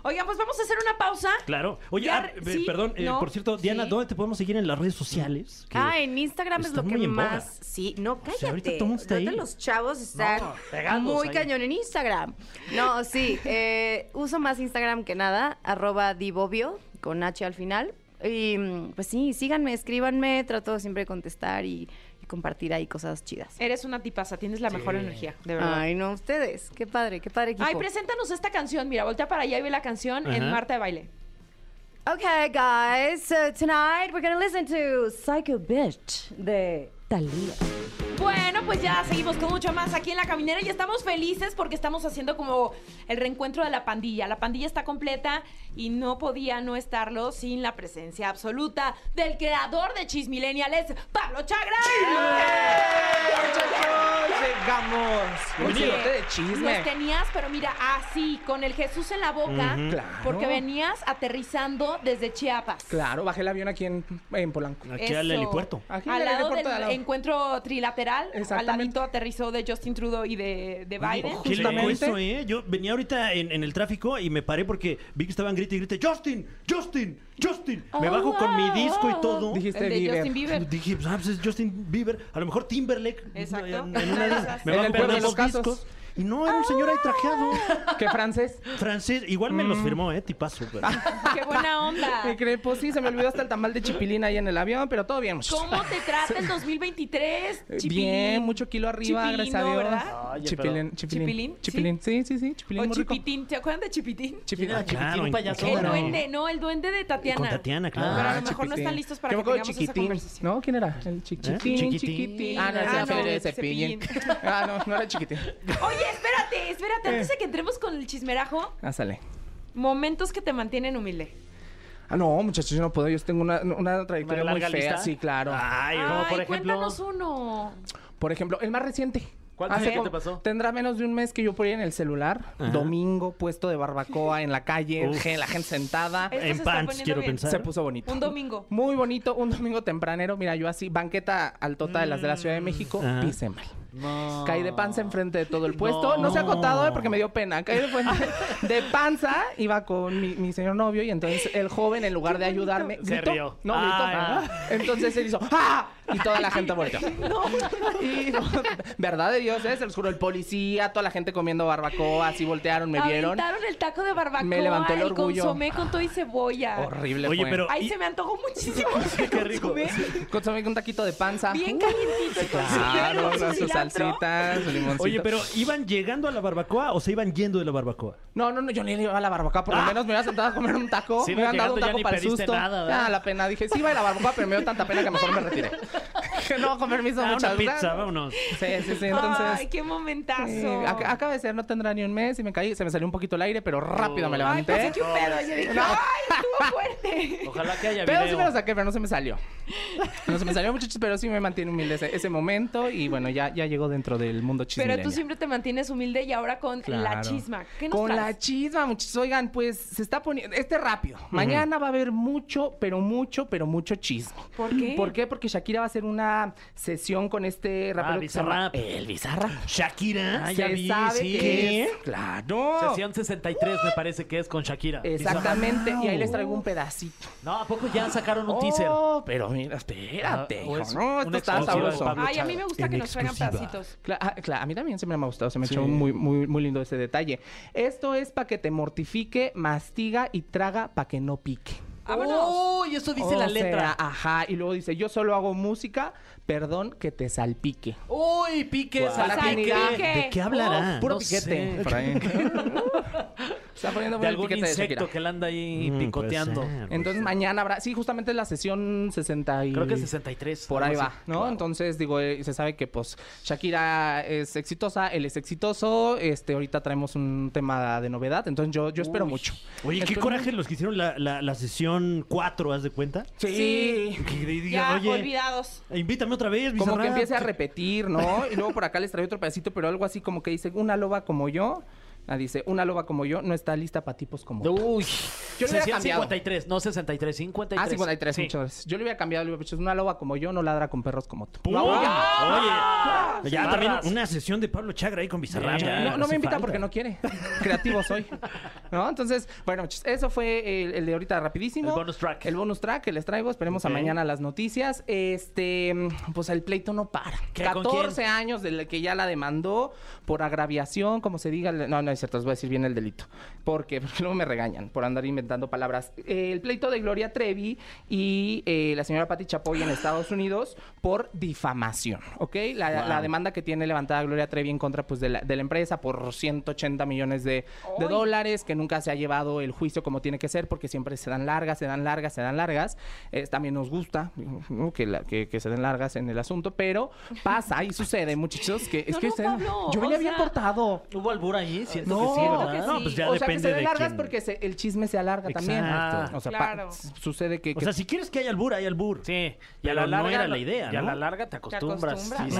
Oigan, pues vamos a hacer una pausa. Claro. Oye, Ya ah, eh, sí, perdón, eh, por cierto, Diana, sí. ¿dónde te podemos seguir en las redes sociales? Que- Ah, en Instagram es lo que boga. más. Sí, no, cállate. ahorita todo el mundo está Ahorita ahí. los chavos están No, muy ahí. cañón en Instagram. No, sí, eh, uso más Instagram que nada, arroba divobio, con H al final. Y mm, pues sí, síganme, escríbanme, trato siempre de contestar y compartir ahí cosas chidas. Eres una tipaza, tienes la mejor energía, de verdad. Ay, no, ustedes. Qué padre, qué padre equipo. Ay, preséntanos esta canción. Mira, voltea para allá y ve la canción en. Marta de Baile. Okay, guys, so tonight we're gonna listen to Psycho Bitch de Thalía. Bueno, pues ya seguimos con mucho más aquí en La Caminera y estamos felices porque estamos haciendo como el reencuentro de la pandilla. La pandilla está completa y no podía no estarlo sin la presencia absoluta del creador de Chismillennials, Pablo Chagra. Oye, silote de chisme. Los tenías, pero mira, así, con el Jesús en la boca, Claro. porque venías aterrizando desde Chiapas. Claro, bajé el avión aquí en, en Polanco. Aquí al helipuerto. Aquí al lado del de al lado. encuentro trilateral, al Exactamente. ladito aterrizó de Justin Trudeau y de, Biden. Justamente. eso, ¿eh? Yo venía ahorita en, en el tráfico y me paré porque vi que estaban grite y grite, Justin, Justin, Justin. Me bajo con mi wow, disco y wow. todo. Dijiste Bieber. Justin Bieber. Dije, pues, ah, pues es Justin Bieber. A lo mejor Timberlake. Exacto. En, en una de esas. Me peor de los discos. Y no, era un señor ahí trajeado. ¿Qué francés? Francés. Igual me los Mm. firmó, ¿eh? Tipazo. pero- ¡Qué buena onda! Me pues sí, se me olvidó hasta el tamal de chipilín ahí en el avión, pero todo bien, muchachos. ¿Cómo te trata el 2023? Eh, Chipilín? Bien, mucho kilo arriba, Chipilín, gracias a ¿no, Dios. verdad? Oye, chipilín, chipilín. ¿Chipilín? Chipilín, sí, sí, sí, chipilín O muy rico. Chipitín. ¿Se acuerdan de Chipitín? ¿Quién era Ah, El duende, no, el duende de Tatiana. Con Tatiana, claro. Pero a lo Ah, mejor no están listos para Yo que me acuerdo de tengamos esa chiquitín. conversación. ¿No? ¿Quién era? El chiquitín. Chiquitín. chiquitín. Ah, no, Ah, ese era no, Fede de Cepillín. Cepillín. Ah, no, no era chiquitín. Oye, espérate, espérate. Antes de que entremos con el chismerajo, Ah, sale. momentos que te mantienen humilde. Ah, no, muchachos, yo no puedo. Yo tengo una, una trayectoria ¿Una muy fea. lista? Sí, claro. Ay, Ay, como por ejemplo- cuéntanos uno. Por ejemplo, el más reciente. ¿Cuál Hace fue? ¿Qué como- te pasó? Tendrá menos de un mes que yo por ahí en el celular. Ajá. Domingo, puesto de barbacoa en la calle, Uf. la gente sentada. Esto se en está pants, quiero bien. pensar. Se puso bonito. Un domingo. Muy bonito, un domingo tempranero. Mira, yo así, banqueta altota de las de la Ciudad de México, Ajá. pise mal. No. Caí de panza enfrente de todo el puesto. No, se ha contado eh, porque me dio pena. Caí de, (laughs) de panza, iba con mi, mi señor novio y entonces el joven, en lugar de ayudarme, Se gritó. rió. No, gritó. Ah, Entonces él hizo ¡Ah! Y toda la gente volteó. Y no, verdad de Dios, ¿eh? se los juro. El policía, toda la gente comiendo barbacoa, así voltearon, me vieron. Aventaron el taco de barbacoa, Me levantó el orgullo. consomé con todo y cebolla. Horrible Oye, fue. pero- Ay, Y- se me antojó muchísimo. (laughs) Qué rico. consomé. Consumí un taquito de panza. Bien calientito. el consomé Claro, con su con su cilantro. salsita, su limoncito. Oye, pero ¿iban llegando a la barbacoa o se iban yendo de la barbacoa? No, no, no, yo ni le iba a la barbacoa. Por lo menos me hubiera sentado a comer un taco. Sí, me hubieran dado un llegando ya taco ni para el pediste susto. nada, ¿verdad? Ah, la pena. Dije, sí, iba a la barbacoa, pero me dio tanta pena que mejor me retiré. (laughs) no, con permiso, Ah, muchas una pizza, gracias. vámonos. Sí, sí, sí. Entonces. Ay, qué momentazo. eh, ac- acaba de ser, no tendrá ni un mes y me caí. Se me salió un poquito el aire, pero rápido me Ay, levanté. pensé que un pedo. Yo dije, No. ay, estuvo (laughs) fuerte. Ojalá que haya Pero video. sí me lo saqué, pero no se me salió. No se me salió, muchachos, pero sí me mantiene humilde ese, ese momento. Y bueno, ya, ya llegó dentro del mundo Pero chismileño. tú siempre te mantienes humilde y ahora con la chisma. ¿Qué nos Con traes? la chisma, muchachos. Oigan, pues se está poniendo. Este rápido. Mañana va a haber mucho, pero mucho, pero mucho chisme. ¿Por qué? ¿Por qué? Porque Shakira va a hacer una sesión con este rapero que se llama Bizarrap. El Bizarrap. Shakira. Ah, ya Se vi, sabe sí. que es. Claro. Sesión 63 me parece que es con Shakira. Exactamente. Wow. Y ahí les traigo un pedacito. No, ¿a poco ya sacaron un teaser? Oh, pero mira, espérate, Ah, es No, esto está sabroso. Ay, a mí me gusta En que nos traigan pedacitos. Cla- ah, a mí también se me ha gustado, se me echó muy, muy, muy lindo ese detalle. Esto es para que te mortifique, mastiga y traga para que no pique. Vámonos. Uy, eso dice O la sea, letra. ajá, y luego dice, yo solo hago música, perdón que te salpique. Uy, pique, Guau. salpique. ¿De qué hablará? Puro no piquete. sé. (laughs) Está poniendo de algún etiqueta de insecto Shakira. que la anda ahí Mm, puede picoteando. ser, puede Entonces ser. mañana habrá, sí, justamente la sesión 60 y... Creo que 63. Por ahí algo va, así. ¿no? Entonces, digo, eh, se sabe que pues Shakira es exitosa, él es exitoso, este, ahorita traemos un tema de novedad, entonces yo, yo espero mucho. Oye, qué Espero- coraje los que hicieron la, la- la sesión 4, ¿haz de cuenta? Sí. Que le digan, Ya, oye, olvidados. invítame otra vez, Como que empiece a repetir, ¿no? Y luego por acá les traigo otro pedacito, pero algo así como que dice, una loba como yo, ah, dice, una loba como yo no está lista para tipos como tú. Uy, Yo le hubiera cambiado. 53, no 63, 53. Ah, 53, Sí. muchas. Yo le hubiera cambiado, le hubiera dicho, una loba como yo no ladra con perros como tú. Ya. Oye, ya Sí. también Barras. una sesión de Pablo Chagra ahí con Bizarrap. Ya No, no hace me invita falta. porque no quiere. Creativo soy. ¿No? Entonces, bueno, muchachos, eso fue el, el de ahorita rapidísimo. El bonus track. El bonus track que les traigo. Esperemos Ok. a mañana las noticias. Este, pues el pleito no para. ¿Qué? ¿Con 14 años de que ya la demandó por agraviación, como se diga. No, no es cierto, les voy a decir bien el delito. Porque, (laughs) porque luego me regañan por andar inventando palabras. Eh, el pleito de Gloria Trevi y eh, la señora Patti Chapoy en Estados Unidos por difamación, ¿ok? La, Wow. la demanda que tiene levantada Gloria Trevi en contra pues, de, la, de la empresa por 180 millones de, dólares, que nunca se ha llevado el juicio como tiene que ser, porque siempre se dan largas, se dan largas, se dan largas. Eh, también nos gusta ¿no? que, la- que, que se den largas en el asunto, pero pasa y sucede, muchachos, que es No, que no, Pablo, yo venía o bien portado. ¿Hubo albur ahí? Siento No, que sí, siento ¿verdad? que sí. No, pues ya o sea, que depende se den de largas quién. porque se- el chisme se alarga también. O sea, pa- Claro. sucede que... O que- sea, si quieres que haya albur, hay albur. Sí, y a la no larga era la idea, Y a ¿no? la larga te acostumbras. Sí.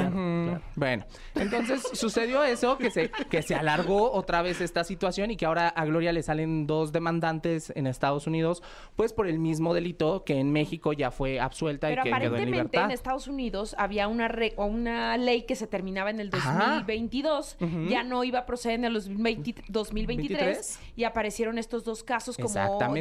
Bueno, entonces (laughs) sucedió eso, que se, que se alargó otra vez esta situación y que ahora a Gloria le salen dos demandantes en Estados Unidos, pues por el mismo delito que en México ya fue absuelta Pero y que quedó en aparentemente libertad. en Estados Unidos había una re- o una ley que se terminaba en el Ajá. 2022, Ujú. ya no iba a proceder en el 2020 2023 ¿23? y aparecieron estos dos casos como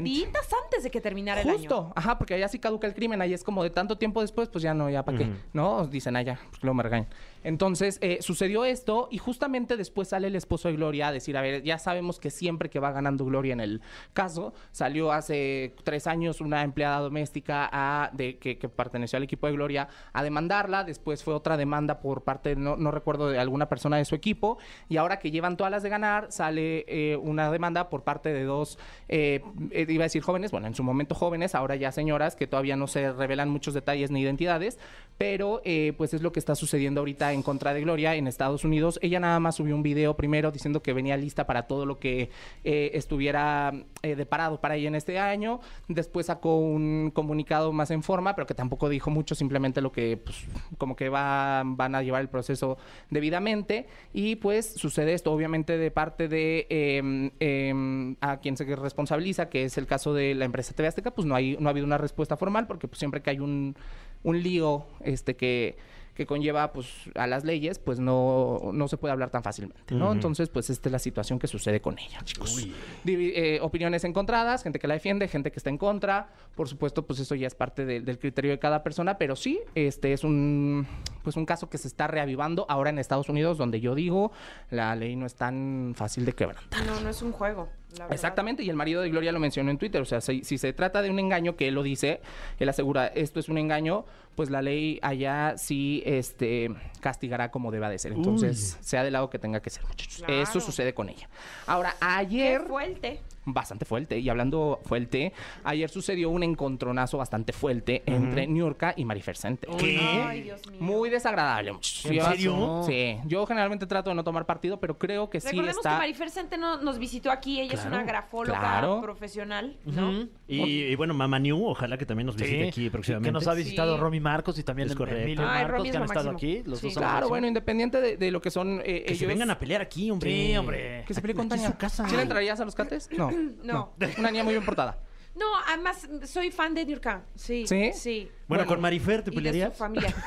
días antes de que terminara el año. Justo, ajá, porque allá sí caduca el crimen, ahí es como de tanto tiempo después, pues ya no, ya para qué. ¿no? Dicen allá, pues luego me regañan. Entonces, eh, sucedió esto y justamente después sale el esposo de Gloria a decir, a ver, ya sabemos que siempre que va ganando Gloria en el caso, salió hace tres años una empleada doméstica a, de, que, que perteneció al equipo de Gloria a demandarla, después fue otra demanda por parte, no, no recuerdo, de alguna persona de su equipo, y ahora que llevan todas las de ganar, sale eh, una demanda por parte de dos, eh, eh, iba a decir jóvenes, bueno, en su momento jóvenes, ahora ya señoras, que todavía no se revelan muchos detalles ni identidades, pero pues es lo que está sucediendo ahorita en contra de Gloria en Estados Unidos. Ella nada más subió un video primero diciendo que venía lista para todo lo que estuviera deparado para ella en este año. Después sacó un comunicado más en forma, pero que tampoco dijo mucho, simplemente lo que, pues, como que va, van a llevar el proceso debidamente. Y pues sucede esto, obviamente, de parte de eh, eh, a quien se responsabiliza, que es el caso de la empresa TV Azteca, pues no, hay, no ha habido una respuesta formal, porque pues siempre que hay un, un lío este que que conlleva pues a las leyes, pues no, no se puede hablar tan fácilmente, ¿no? Entonces, pues esta es la situación que sucede con ella, chicos. Divi- eh, opiniones encontradas, gente que la defiende, gente que está en contra. Por supuesto, pues eso ya es parte de- del criterio de cada persona, pero sí, este es un pues un caso que se está reavivando ahora en Estados Unidos, donde yo digo, la ley no es tan fácil de quebrantar. No, no es un juego. Exactamente, y el marido de Gloria lo mencionó en Twitter. O sea, si, si se trata de un engaño que él lo dice, él asegura esto es un engaño, pues la ley allá sí este, castigará como deba de ser. Entonces, sea del lado que tenga que ser, muchachos. Claro. Eso sucede con ella. Ahora, Qué ayer fuerte. Bastante fuerte. Y hablando fuerte, ayer sucedió un encontronazo bastante fuerte entre Niurka y Marifer Center. ¿Qué? Ay, Dios mío. Muy desagradable. ¿En Yo- serio? Sí. Yo generalmente trato de no tomar partido, pero creo que sí Recordemos está... que Marifer Sente no- nos visitó aquí. Ella es una grafóloga claro. profesional, ¿no? Y, y bueno, Mama New, ojalá que también nos visite Sí, aquí próximamente. Que nos ha visitado Sí. Romy Marcos y también Es correcto. Emilio Ay, Marcos, Romy que han estado máximo. aquí. Los Sí. dos Claro, bueno, independiente de, de lo que son eh, Que se vengan a pelear aquí, hombre. Sí, hombre. Que se pelee con Tania. su casa. ¿Sí le entrarías a los cates? No. No. Una niña muy bien portada. No, además soy fan de Nurka. Sí. ¿Sí? Sí. Bueno, Bueno, con Marifer te Y de pelearías. su familia. (laughs)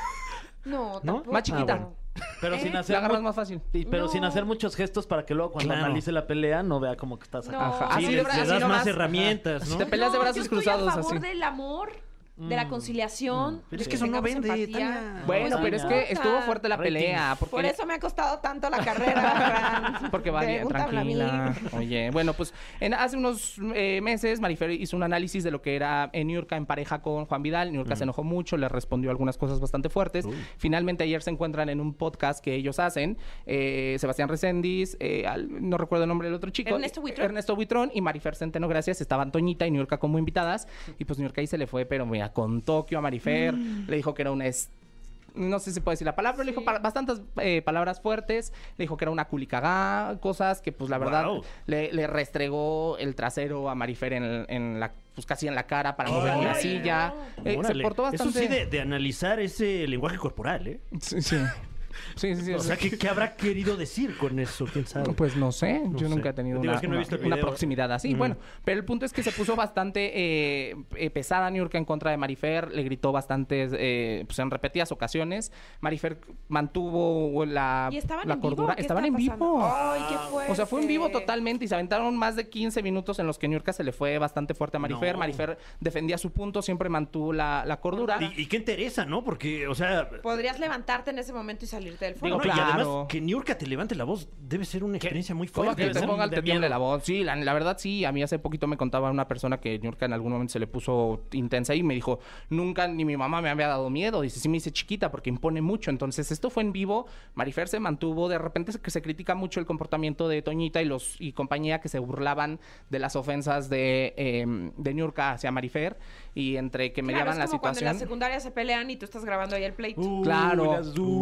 No, ¿No? tampoco. Más chiquita. Ah, bueno. Pero sin ¿Eh? La hacer agarras más fácil. pero No. sin hacer muchos gestos para que luego cuando Claro. analice la pelea no vea como que estás acá. No. Ajá. Sí, Así le, le así das nomás. más herramientas. ¿no? Te peleas de brazos yo estoy cruzados a favor así. del amor. De la conciliación. Pero es que eso no vende, empatía. Tania. Bueno, Pues pero es que estuvo fuerte la pelea. Porque Por eso me ha costado tanto la carrera. (laughs) Porque va bien, tranquila. Oye, bueno, pues en, hace unos eh, meses Marifer hizo un análisis de lo que era en Niurka en pareja con Juan Vidal. Niurka se enojó mucho, le respondió algunas cosas bastante fuertes. Finalmente ayer se encuentran en un podcast que ellos hacen. eh, Sebastián Recendis, eh, al- no recuerdo el nombre del otro chico. Ernesto Buitrón. Ernesto Buitrón y Marifer Centeno, gracias. Estaban Toñita y Niurka como invitadas. Y pues Niurka ahí se le fue, pero mira, con Tokio a Marifer. Le dijo que era una... no sé si puede decir la palabra, pero le dijo pa- bastantes eh, palabras fuertes. Le dijo que era una culicagá, cosas que, pues, la verdad, le, le restregó el trasero a Marifer en, en la, pues, casi en la cara para mover la silla. Eh, se portó bastante... Eso sí, de, de analizar ese lenguaje corporal, ¿eh? Sí, sí. (laughs) Sí, sí, sí. O sea, ¿qué, qué habrá querido decir con eso? ¿Quién sabe? Pues no sé, No yo sé. nunca he tenido una, es que no he visto una proximidad así. Bueno, pero el punto es que se puso bastante eh, eh, pesada Niurka en contra de Marifer, le gritó bastantes, eh, pues en repetidas ocasiones. Marifer mantuvo la, ¿Y estaban la en vivo? cordura. ¿Qué Estaban en pasando? vivo. Ay, qué fuerte. O sea, fue en vivo totalmente y se aventaron más de 15 minutos en los que Niurka se le fue bastante fuerte a Marifer. No. Marifer defendía su punto, siempre mantuvo la, la cordura. ¿Y, y qué interesa, no? Porque, o sea... Podrías levantarte en ese momento y salirte del Digo, no, Y claro. además, que Niurka te levante la voz debe ser una experiencia muy ¿Cómo fuerte, que te ¿no? ponga el De la voz? Sí, la, la verdad sí. A mí hace poquito me contaba una persona que Niurka en algún momento se le puso intensa y me dijo, nunca ni mi mamá me había dado miedo. Dice, sí me dice chiquita porque impone mucho. Entonces, esto fue en vivo. Marifer se mantuvo. De repente se, que se critica mucho el comportamiento de Toñita y los y compañía que se burlaban de las ofensas de, eh, de Niurka hacia Marifer. Y entre que Claro, mediaban es la como cuando en la situación... secundaria se pelean y tú estás grabando ahí el pleito. Claro.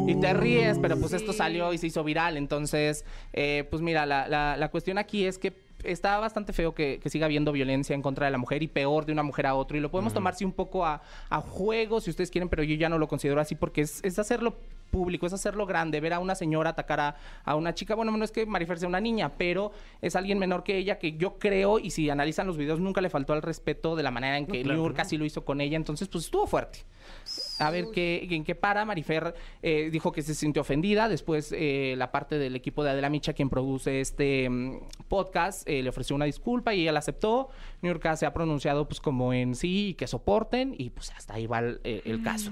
Y te ríes, pero pues Sí. esto salió y se hizo viral. Entonces, eh, pues mira, la, la- la cuestión aquí es que está bastante feo que, que siga habiendo violencia en contra de la mujer y peor de una mujer a otro. Y lo podemos tomar sí un poco a, a juego, si ustedes quieren, pero yo ya no lo considero así porque es, es hacerlo público, es hacerlo grande, ver a una señora atacar a, a una chica. Bueno, no es que Marifer sea una niña, pero es alguien menor que ella que yo creo, y si analizan los videos, nunca le faltó al respeto de la manera en que claro. Niurka sí lo hizo con ella. Entonces, pues estuvo fuerte. A ver qué, en qué para. Marifer eh, dijo que se sintió ofendida. Después, eh, la parte del equipo de Adela Micha, quien produce este mm, podcast, eh, le ofreció una disculpa y ella la aceptó. Niurka se ha pronunciado pues como en sí y que soporten. Y pues hasta ahí va el, eh, el caso.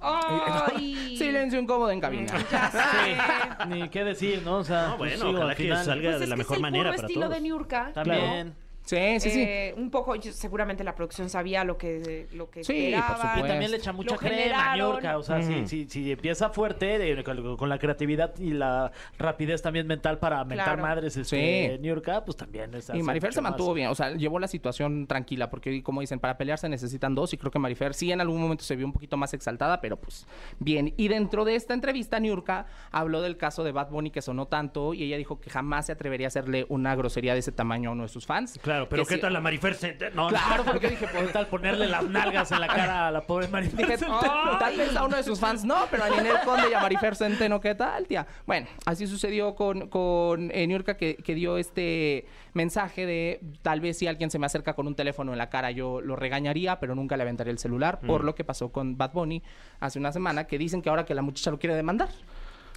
Ay. (laughs) Silencio incómodo en cabina. Ya sé. Ni qué decir, ¿no? O sea, No, pues, bueno, sí, ojalá al que final- salga Pues de es la que mejor es el manera puro para estilo todos. de Niurka. También. Sí, sí, sí. Eh, un poco, seguramente la producción sabía lo que, lo que Sí, por esperaba. supuesto. Y también le echa mucha crema a generaron. Niurka. O sea, si, si, si empieza fuerte, eh, con, con la creatividad y la rapidez también mental para mentar Claro. madres este, Sí. Niurka, pues también es Y Marifer se más. mantuvo bien, o sea, llevó la situación tranquila, porque como dicen, para pelear se necesitan dos, y creo que Marifer sí en algún momento se vio un poquito más exaltada, pero pues bien. Y dentro de esta entrevista, Niurka habló del caso de Bad Bunny que sonó tanto, y ella dijo que jamás se atrevería a hacerle una grosería de ese tamaño a uno de sus fans. Claro, pero Que ¿qué tal la Marifer? Se- No, Claro, porque dije, ¿Qué tal ponerle las nalgas en la cara a la pobre Marifer? Dije, "Oh, tal vez a uno de sus fans no, pero a Ninel Conde y a Marifer Centeno, ¿qué tal, tía? Bueno, así sucedió con, con eh, Niurka que, que dio este mensaje de tal vez si alguien se me acerca con un teléfono en la cara yo lo regañaría, pero nunca le aventaría el celular, por lo que pasó con Bad Bunny hace una semana, que dicen que ahora que la muchacha lo quiere demandar.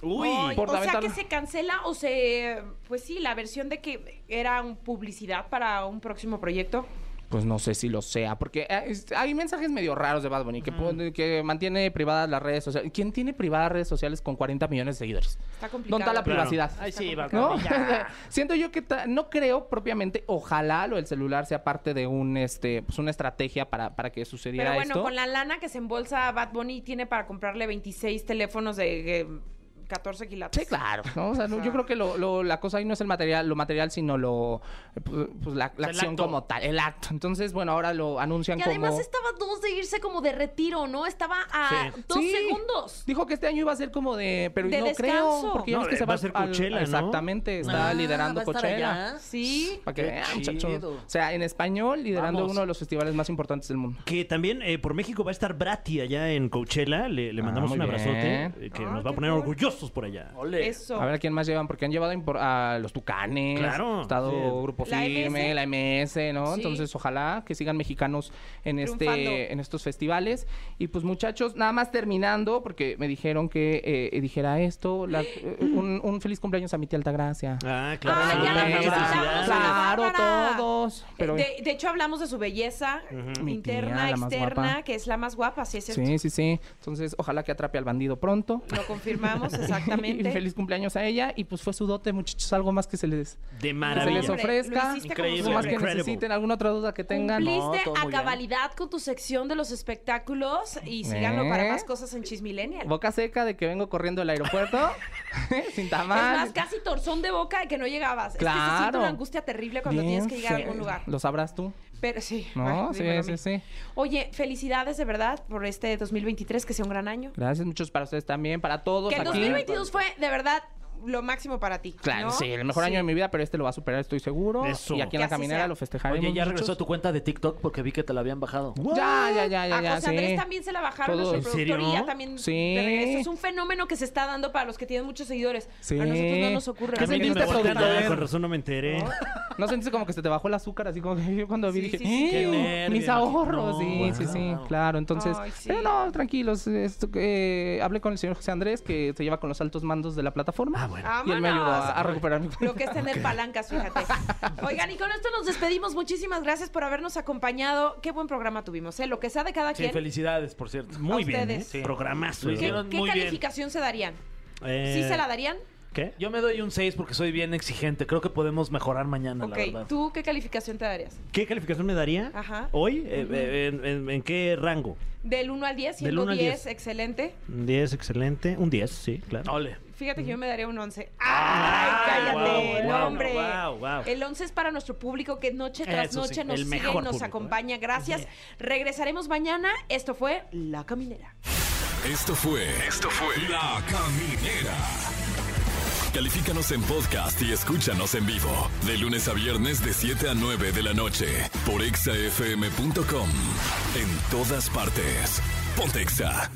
Uy, Ay, por o sea que se cancela o se... Pues sí, la versión de que era un publicidad para un próximo proyecto. Pues no sé si lo sea, porque eh, es- hay mensajes medio raros de Bad Bunny que, pone- que mantiene privadas las redes sociales. ¿Quién tiene privadas redes sociales con 40 millones de seguidores? Está complicado. ¿Dónde está la Claro. privacidad? Ay, sí, ¿No? ya. (laughs) Siento yo que ta- no creo propiamente, ojalá lo del celular sea parte de un este pues una estrategia para, para que sucediera Pero bueno, esto. con la lana que se embolsa Bad Bunny tiene para comprarle 26 teléfonos de eh, 14 quilates. Sí, claro. ¿no? O sea, no, yo creo que lo, lo- la cosa ahí no es el material, lo material, sino lo pues, pues, la, acción acto. como tal, el acto. Entonces, bueno, ahora lo anuncian Y además como. estaba a dos de irse como de retiro, ¿no? Estaba a Sí. dos Sí. segundos. Dijo que este año iba a ser como de. Pero De no descanso. creo. Porque No, ves que eh, se va a ser al- Coachella, ¿no? Exactamente. Está Ah, liderando ¿va a estar Coachella. Sí. Para que vean, muchachos. O sea, en español, liderando Vamos. uno de los festivales más importantes del mundo. Que también eh, por México va a estar Brati allá en Coachella. Le, le Ah, mandamos un abrazote. bien. eh, que Ah, nos va a poner cool. Por allá. Ole. Eso. A ver a quién más llevan, porque han llevado a los Tucanes, Claro, estado sí. Grupo La Firme, MS. la MS, ¿no? Sí. Entonces, ojalá que sigan mexicanos en Triunfando. este en estos festivales. Y pues, muchachos, nada más terminando, porque me dijeron que eh, dijera esto, la- eh, un, un feliz cumpleaños a mi tía Altagracia. Ah, claro. Ah, ya la Claro, todos, pero... De, de hecho, hablamos de su belleza interna, tía, externa, que es la más guapa, sí es cierto. Sí, sí, sí. Entonces, ojalá que atrape al bandido pronto. Lo confirmamos, (laughs) y exactamente. feliz cumpleaños a ella. Y pues fue su dote, muchachos. Algo más que se les, De que se les ofrezca. Increíble. más que. Incredible. necesiten, alguna otra duda que tengan. Cumpliste todo a bien. cabalidad con tu sección de los espectáculos y síganlo para ¿Eh? más cosas en Chismillennial. Boca seca de que vengo corriendo del aeropuerto. (laughs) (laughs) sin Es tamal. más, casi torzón de boca de que no llegabas. Es que se siente Claro. una angustia terrible cuando Bien tienes que llegar a algún lugar. Lo sabrás tú. Pero sí. No, sí, sí, sí. Oye, felicidades de verdad por este 2023, que sea un gran año. Gracias, muchos para ustedes también, para todos Que el aquí. 2022 fue de verdad lo máximo para ti. Claro, ¿no? sí, el mejor año de mi vida, pero este lo va a superar, estoy seguro. Eso. Y aquí en Que la caminera sea. lo festejaremos. Oye, ya regresó muchachos. tu cuenta de TikTok porque vi que te la habían bajado. Ya, ya, ya, ya, a ya, José Andrés sí. también se la bajaron Todo. nuestro ¿En serio? productor y ya también Sí. regreso. Es un fenómeno que se está dando para los que tienen muchos seguidores. Sí. A nosotros no nos ocurre. ¿Qué A sentiste, a productor? Con razón no me enteré. ¿No sentiste como que se te bajó el azúcar? Así como que yo cuando vi dije. "Eh, mis ahorros. Sí, sí, sí, claro. Entonces, pero no, tranquilos. Esto, eh, hablé con el señor José Andrés, que se lleva con los altos mandos de la plataforma. Ah, bueno. Y él me ayudó a, recuperar mi Lo que es tener palancas, fíjate. (laughs) Oigan, y con esto nos despedimos. Muchísimas gracias por habernos acompañado. Qué buen programa tuvimos, ¿eh? Lo que sea de cada Sí, quien. felicidades, por cierto. Muy A bien, ¿eh? Sí. Programazo. ¿Qué, hicieron qué muy bien. calificación se darían? Eh, ¿Sí se la darían? ¿Qué? Yo me doy un 6 porque soy bien exigente. Creo que podemos mejorar mañana, la verdad. ¿tú qué calificación te darías? ¿Qué calificación me daría Ajá. hoy? Eh, eh, en, en- en qué rango? Del 1 al 10, Del siendo 1 al 10, 10. excelente. Un 10, excelente. Un 10, sí, claro. Ole. Fíjate que yo me daría un 11. ¡Ay, cállate! wow, no, wow, hombre. wow, wow. El 11 es para nuestro público que noche tras Eso sí, noche nos el sigue y nos público, ¿eh? acompaña. Gracias. Regresaremos mañana. Esto fue La Caminera. Esto fue. Esto fue. La Caminera. Califícanos en podcast y escúchanos en vivo. De lunes a viernes, de 7 a 9 de la noche. Por exafm.com. En todas partes. Pontexa.